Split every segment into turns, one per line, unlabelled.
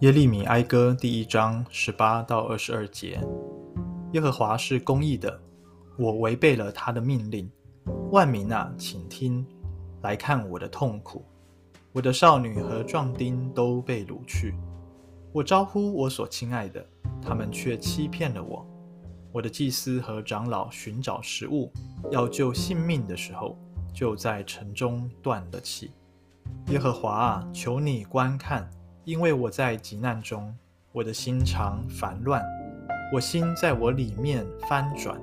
耶利米哀歌第一章十八到二十二节：耶和华是公义的，我违背了他的命令。万民啊，请听，来看我的痛苦。我的少女和壮丁都被掳去。我招呼我所亲爱的，他们却欺骗了我。我的祭司和长老寻找食物，要救性命的时候，就在城中断了气。耶和华啊，求你观看。因为我在急难中，我的心肠烦乱，我心在我里面翻转，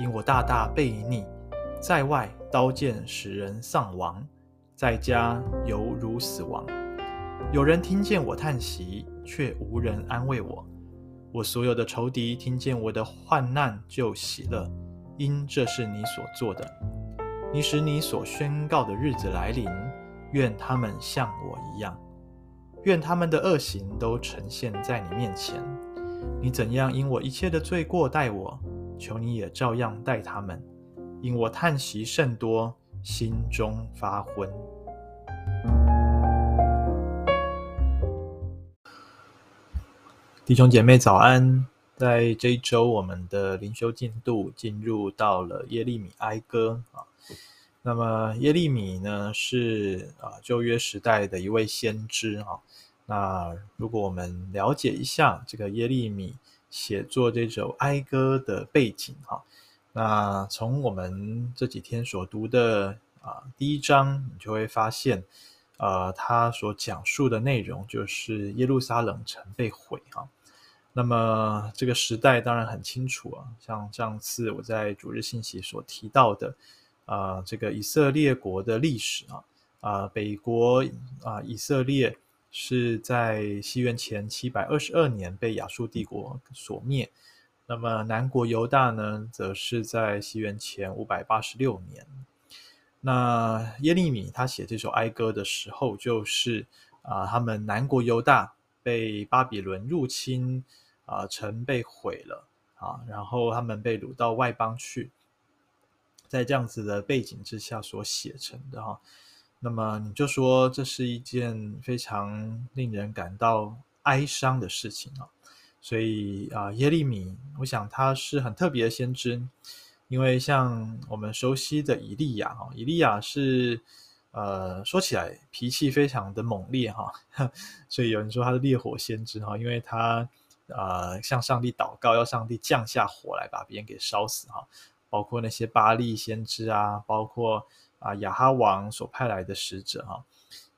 因我大大背逆，在外刀剑使人丧亡，在家犹如死亡。有人听见我叹息，却无人安慰我。我所有的仇敌听见我的患难就喜乐，因这是你所做的。你使你所宣告的日子来临，愿他们像我一样。愿他们的恶行都呈现在你面前。你怎样因我一切的罪过待我，求你也照样待他们。因我叹息甚多，心中发昏。弟兄姐妹早安！在这一周，我们的灵修进度进入到了耶利米哀歌啊。那么耶利米呢，是啊旧约时代的一位先知啊。那如果我们了解一下这个耶利米写作这首哀歌的背景哈，那从我们这几天所读的啊第一章，你就会发现，呃，他所讲述的内容就是耶路撒冷城被毁哈。那么这个时代当然很清楚啊，像上次我在主日信息所提到的。啊，这个以色列国的历史啊，啊，北国啊，以色列是在西元前七百二十二年被亚述帝国所灭。那么南国犹大呢，则是在西元前五百八十六年。那耶利米他写这首哀歌的时候，就是啊，他们南国犹大被巴比伦入侵，啊，城被毁了啊，然后他们被掳到外邦去。在这样子的背景之下所写成的哈，那么你就说这是一件非常令人感到哀伤的事情啊。所以啊，耶利米，我想他是很特别的先知，因为像我们熟悉的以利亚哈，以利亚是呃说起来脾气非常的猛烈哈，所以有人说他是烈火先知哈，因为他呃向上帝祷告，要上帝降下火来把别人给烧死哈。包括那些巴力先知啊，包括啊亚哈王所派来的使者哈、啊，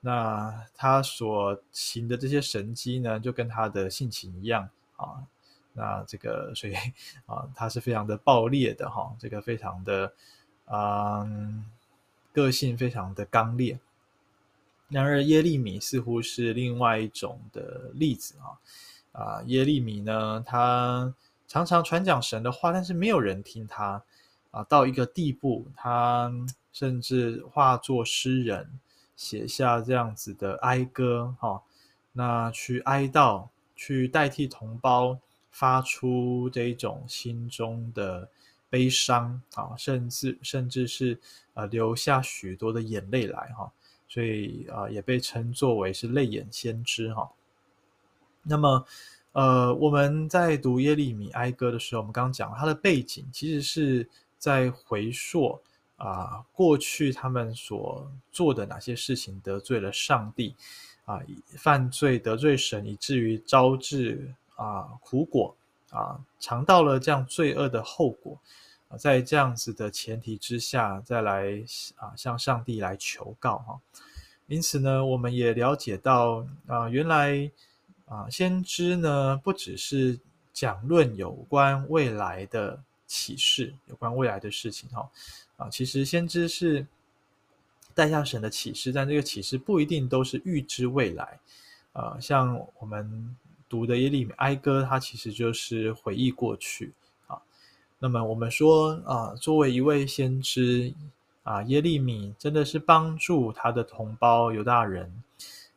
那他所行的这些神迹呢，就跟他的性情一样啊，那这个所以啊，他是非常的暴烈的哈、这个非常的嗯，个性非常的刚烈。然而耶利米似乎是另外一种的例子啊，啊耶利米呢，他常常传讲神的话，但是没有人听他。啊，到一个地步，他甚至化作诗人，写下这样子的哀歌，哈、那去哀悼，去代替同胞发出这一种心中的悲伤，啊，甚至甚至是呃流下许多的眼泪来，哈、所以啊、也被称作为是泪眼先知，哈、那么，呃，我们在读耶利米哀歌的时候，我们刚刚讲他的背景其实是。在回溯啊，过去他们所做的哪些事情得罪了上帝啊，犯罪得罪神，以至于招致啊苦果啊，尝到了这样罪恶的后果啊，在这样子的前提之下，再来啊向上帝来求告哈。因此呢，我们也了解到啊，原来啊先知呢，不只是讲论有关未来的。启示有关未来的事情，哈。啊，其实先知是带下神的启示，但这个启示不一定都是预知未来，啊，像我们读的耶利米哀歌，它其实就是回忆过去啊。那么我们说啊，作为一位先知啊，耶利米真的是帮助他的同胞犹大人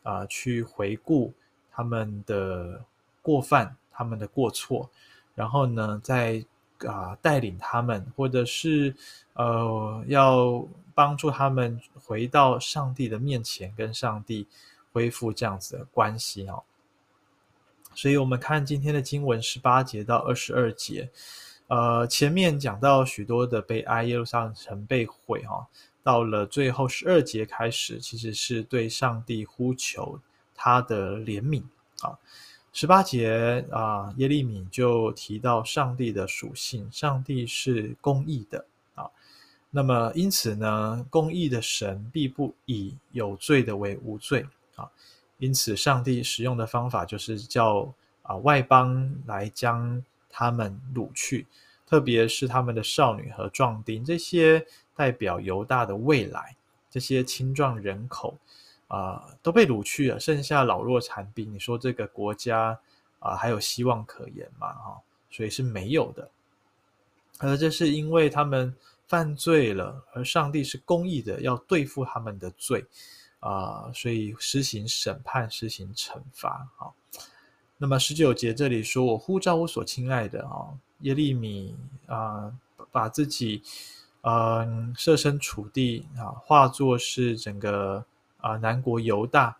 啊，去回顾他们的过犯、他们的过错，然后呢，在啊，带领他们，或者是呃，要帮助他们回到上帝的面前，跟上帝恢复这样子的关系哦。所以，我们看今天的经文十八节到二十二节，呃，前面讲到许多的悲哀，耶路撒冷城被毁哈，到了最后十二节开始，其实是对上帝呼求他的怜悯啊。十八节啊，耶利米就提到上帝的属性，上帝是公义的啊。那么，因此呢，公义的神必不以有罪的为无罪啊。因此，上帝使用的方法就是叫啊外邦来将他们掳去，特别是他们的少女和壮丁，这些代表犹大的未来，这些青壮人口啊都被掳去了，剩下老弱残兵。你说这个国家啊还有希望可言吗？哈，所以是没有的。而这是因为他们犯罪了，而上帝是公义的，要对付他们的罪。啊、所以实行审判，实行惩罚。啊，那么十九节这里说：“我呼召我所亲爱的啊，耶利米啊，把自己嗯设身处地啊，化作是整个啊南国犹大。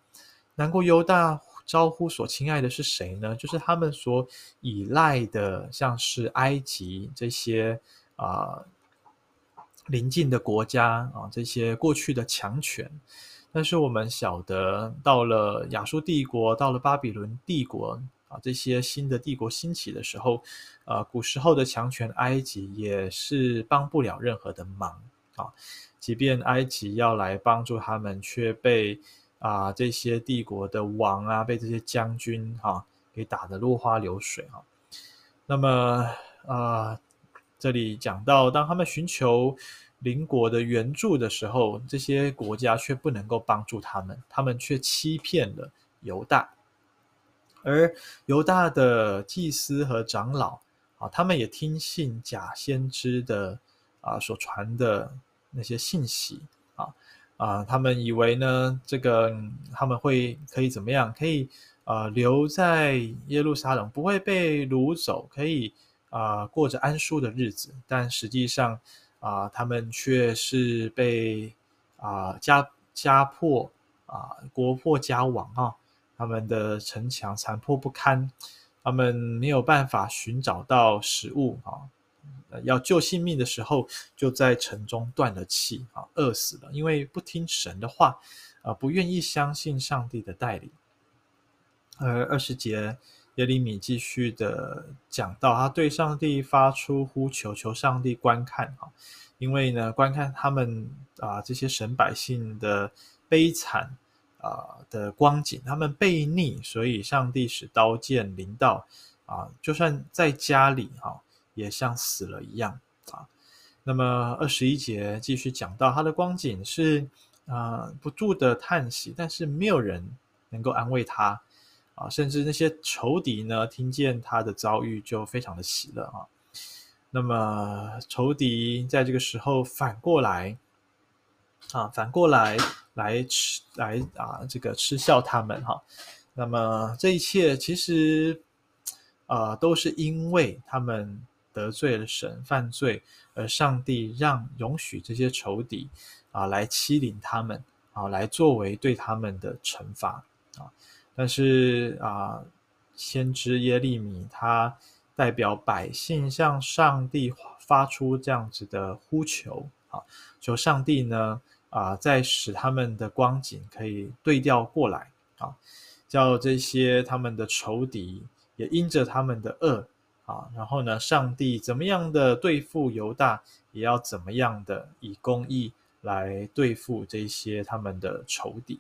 南国犹大招呼所亲爱的是谁呢？就是他们所依赖的，像是埃及这些啊邻近的国家啊，这些过去的强权。”但是我们晓得，到了亚述帝国，到了巴比伦帝国啊，这些新的帝国兴起的时候，啊，古时候的强权埃及也是帮不了任何的忙啊。即便埃及要来帮助他们，却被啊这些帝国的王啊，被这些将军啊给打得落花流水啊。那么啊，这里讲到，当他们寻求。邻国的援助的时候，这些国家却不能够帮助他们，他们却欺骗了犹大，而犹大的祭司和长老啊，他们也听信假先知的啊所传的那些信息啊啊，他们以为呢，这个他们会可以怎么样？可以啊留在耶路撒冷，不会被掳走，可以啊过着安舒的日子，但实际上。啊，他们却是被啊家家破啊国破家亡啊，他们的城墙残破不堪，他们没有办法寻找到食物啊，要救性命的时候，就在城中断了气啊，饿死了，因为不听神的话啊，不愿意相信上帝的带领。而二十节。耶利米继续的讲到，他对上帝发出呼求，求上帝观看啊，因为呢，观看他们啊这些神百姓的悲惨啊的光景，他们悖逆，所以上帝使刀剑临到啊，就算在家里哈，也像死了一样啊。那么二十一节继续讲到他的光景是啊不住的叹息，但是没有人能够安慰他。啊，甚至那些仇敌呢，听见他的遭遇就非常的喜乐啊。那么仇敌在这个时候反过来啊，反过来来吃来啊，这个嗤笑他们哈。那么这一切其实啊，都是因为他们得罪了神，犯罪，而上帝让容许这些仇敌啊来欺凌他们啊，来作为对他们的惩罚啊。但是啊，先知耶利米他代表百姓向上帝发出这样子的呼求啊，求上帝呢啊，再使他们的光景可以对调过来啊，叫这些他们的仇敌也因着他们的恶啊，然后呢，上帝怎么样的对付犹大，也要怎么样的以公义来对付这些他们的仇敌。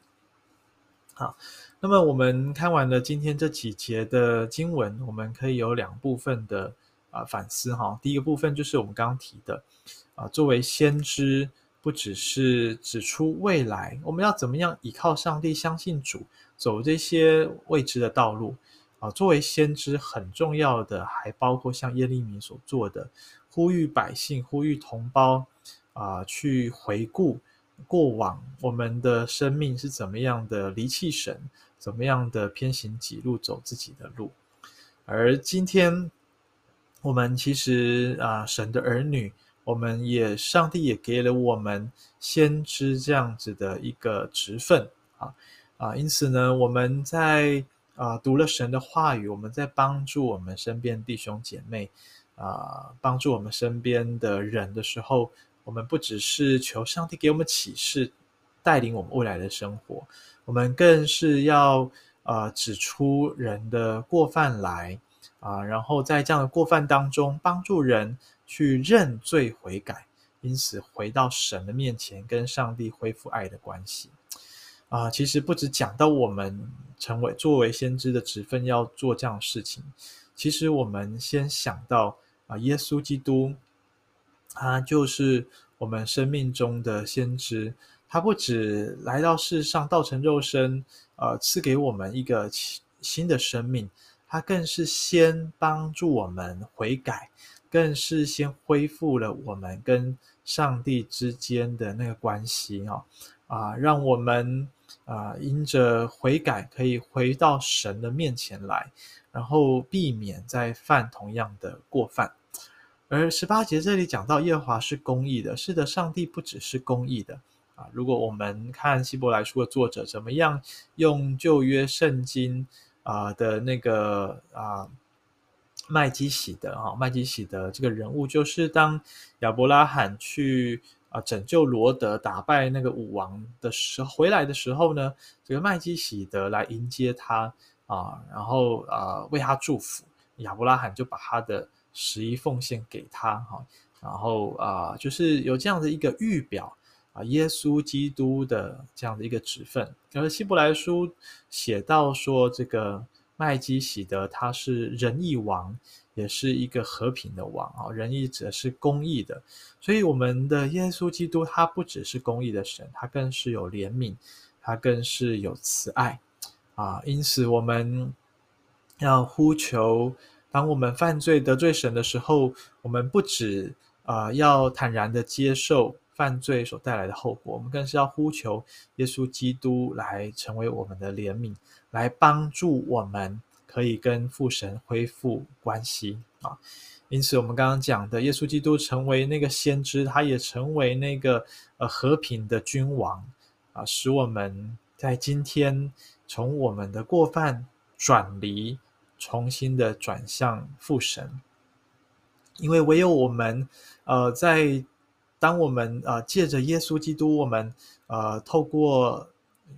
好，那么我们看完了今天这几节的经文，我们可以有两部分的啊反思哈。第一个部分就是我们刚刚提的啊，作为先知，不只是指出未来我们要怎么样依靠上帝、相信主，走这些未知的道路啊。作为先知，很重要的还包括像耶利米所做的，呼吁百姓、呼吁同胞啊，去回顾。过往我们的生命是怎么样的离弃神，怎么样的偏行己路，走自己的路。而今天我们其实啊，神的儿女，我们也上帝也给了我们先知这样子的一个职分啊啊，因此呢，我们在啊、读了神的话语，我们在帮助我们身边弟兄姐妹啊、帮助我们身边的人的时候，我们不只是求上帝给我们启示，带领我们未来的生活，我们更是要呃指出人的过犯来啊、然后在这样的过犯当中，帮助人去认罪悔改，因此回到神的面前，跟上帝恢复爱的关系。啊、其实不止讲到我们成为作为先知的职分要做这样的事情，其实我们先想到啊、耶稣基督，他就是我们生命中的先知，他不止来到世上道成肉身，呃，赐给我们一个新的生命，他更是先帮助我们悔改，更是先恢复了我们跟上帝之间的那个关系、哦，啊、让我们。啊、因着悔改，可以回到神的面前来，然后避免再犯同样的过犯。而十八节这里讲到耶和华是公义的，是的，上帝不只是公义的啊。如果我们看希伯来书的作者怎么样用旧约圣经啊、的那个啊麦基洗德啊麦基洗德这个人物，就是当亚伯拉罕去。啊！拯救罗德，打败那个武王的时候，回来的时候呢，这个麦基洗德来迎接他啊，然后啊为他祝福。亚伯拉罕就把他的十一奉献给他哈，然后啊就是有这样的一个预表啊，耶稣基督的这样的一个职分。而希伯来书写到说，这个麦基洗德他是仁义王。也是一个和平的王啊，仁义者是公义的，所以我们的耶稣基督他不只是公义的神，他更是有怜悯，他更是有慈爱啊。因此，我们要呼求，当我们犯罪得罪神的时候，我们不只啊要坦然的接受犯罪所带来的后果，我们更是要呼求耶稣基督来成为我们的怜悯，来帮助我们。可以跟父神恢复关系啊，因此我们刚刚讲的，耶稣基督成为那个先知，他也成为那个呃和平的君王啊，使我们在今天从我们的过犯转离，重新的转向父神，因为唯有我们呃在当我们呃借着耶稣基督，我们呃透过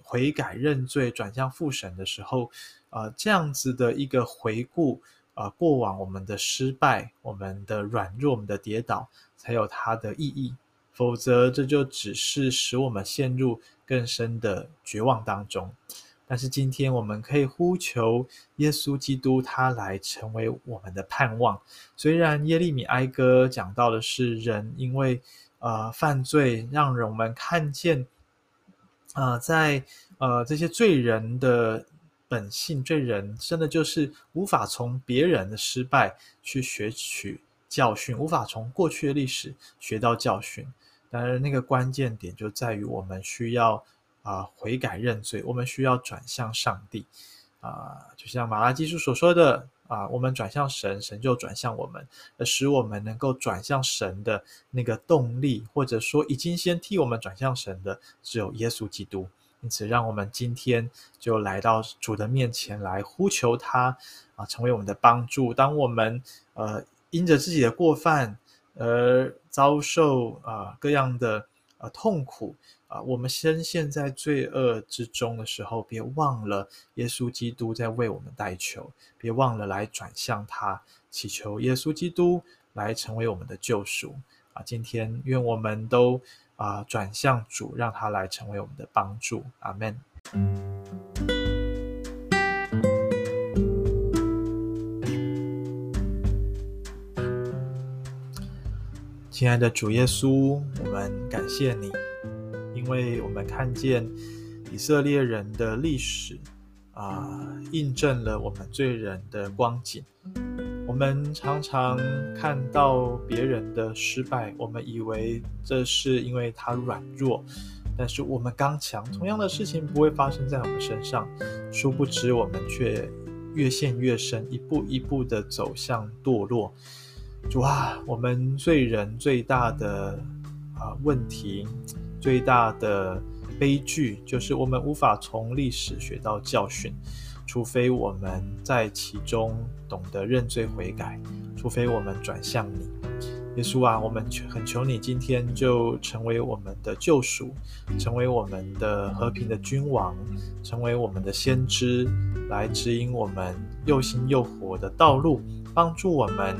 悔改认罪转向父神的时候。呃，这样子的一个回顾啊、呃，过往我们的失败、我们的软弱、我们的跌倒，才有它的意义。否则，这就只是使我们陷入更深的绝望当中。但是，今天我们可以呼求耶稣基督，他来成为我们的盼望。虽然耶利米哀歌讲到的是人因为呃犯罪，让人们看见、呃，在呃这些罪人的。本性罪人真的就是无法从别人的失败去学取教训，无法从过去的历史学到教训。当然，那个关键点就在于我们需要啊、悔改认罪，我们需要转向上帝啊、就像马拉基书所说的啊、我们转向神，神就转向我们，而使我们能够转向神的那个动力，或者说已经先替我们转向神的，只有耶稣基督。因此，让我们今天就来到主的面前来呼求他啊，成为我们的帮助。当我们呃因着自己的过犯而遭受啊各样的呃痛苦啊，我们深陷在罪恶之中的时候，别忘了耶稣基督在为我们代求，别忘了来转向他，祈求耶稣基督来成为我们的救赎啊。今天愿我们都。啊、转向主，让他来成为我们的帮助。阿门。亲爱的主耶稣，我们感谢你，因为我们看见以色列人的历史啊、印证了我们罪人的光景。我们常常看到别人的失败，我们以为这是因为他软弱，但是我们刚强，同样的事情不会发生在我们身上。殊不知，我们却越陷越深，一步一步的走向堕落。主啊，我们罪人最大的啊问题，最大的悲剧，就是我们无法从历史学到教训。除非我们在其中懂得认罪悔改，除非我们转向你。耶稣啊，我们求恳求你今天就成为我们的救赎，成为我们的和平的君王，成为我们的先知，来指引我们又新又活的道路，帮助我们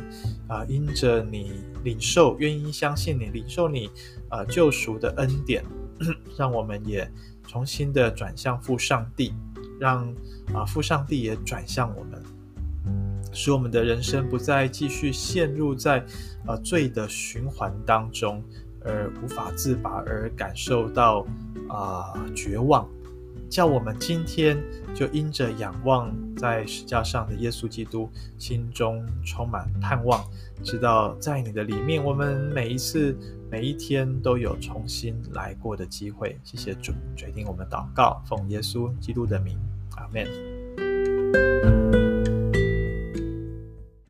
啊、因着你领受，愿意相信你，领受你啊、救赎的恩典，让我们也重新的转向父上帝，让啊、呃、父上帝也转向我们。使我们的人生不再继续陷入在呃罪的循环当中，而无法自拔，而感受到啊、绝望。叫我们今天就因着仰望在十架上的耶稣基督，心中充满盼望，知道在你的里面，我们每一次每一天都有重新来过的机会。谢谢主，决定我们祷告，奉耶稣基督的名，阿门。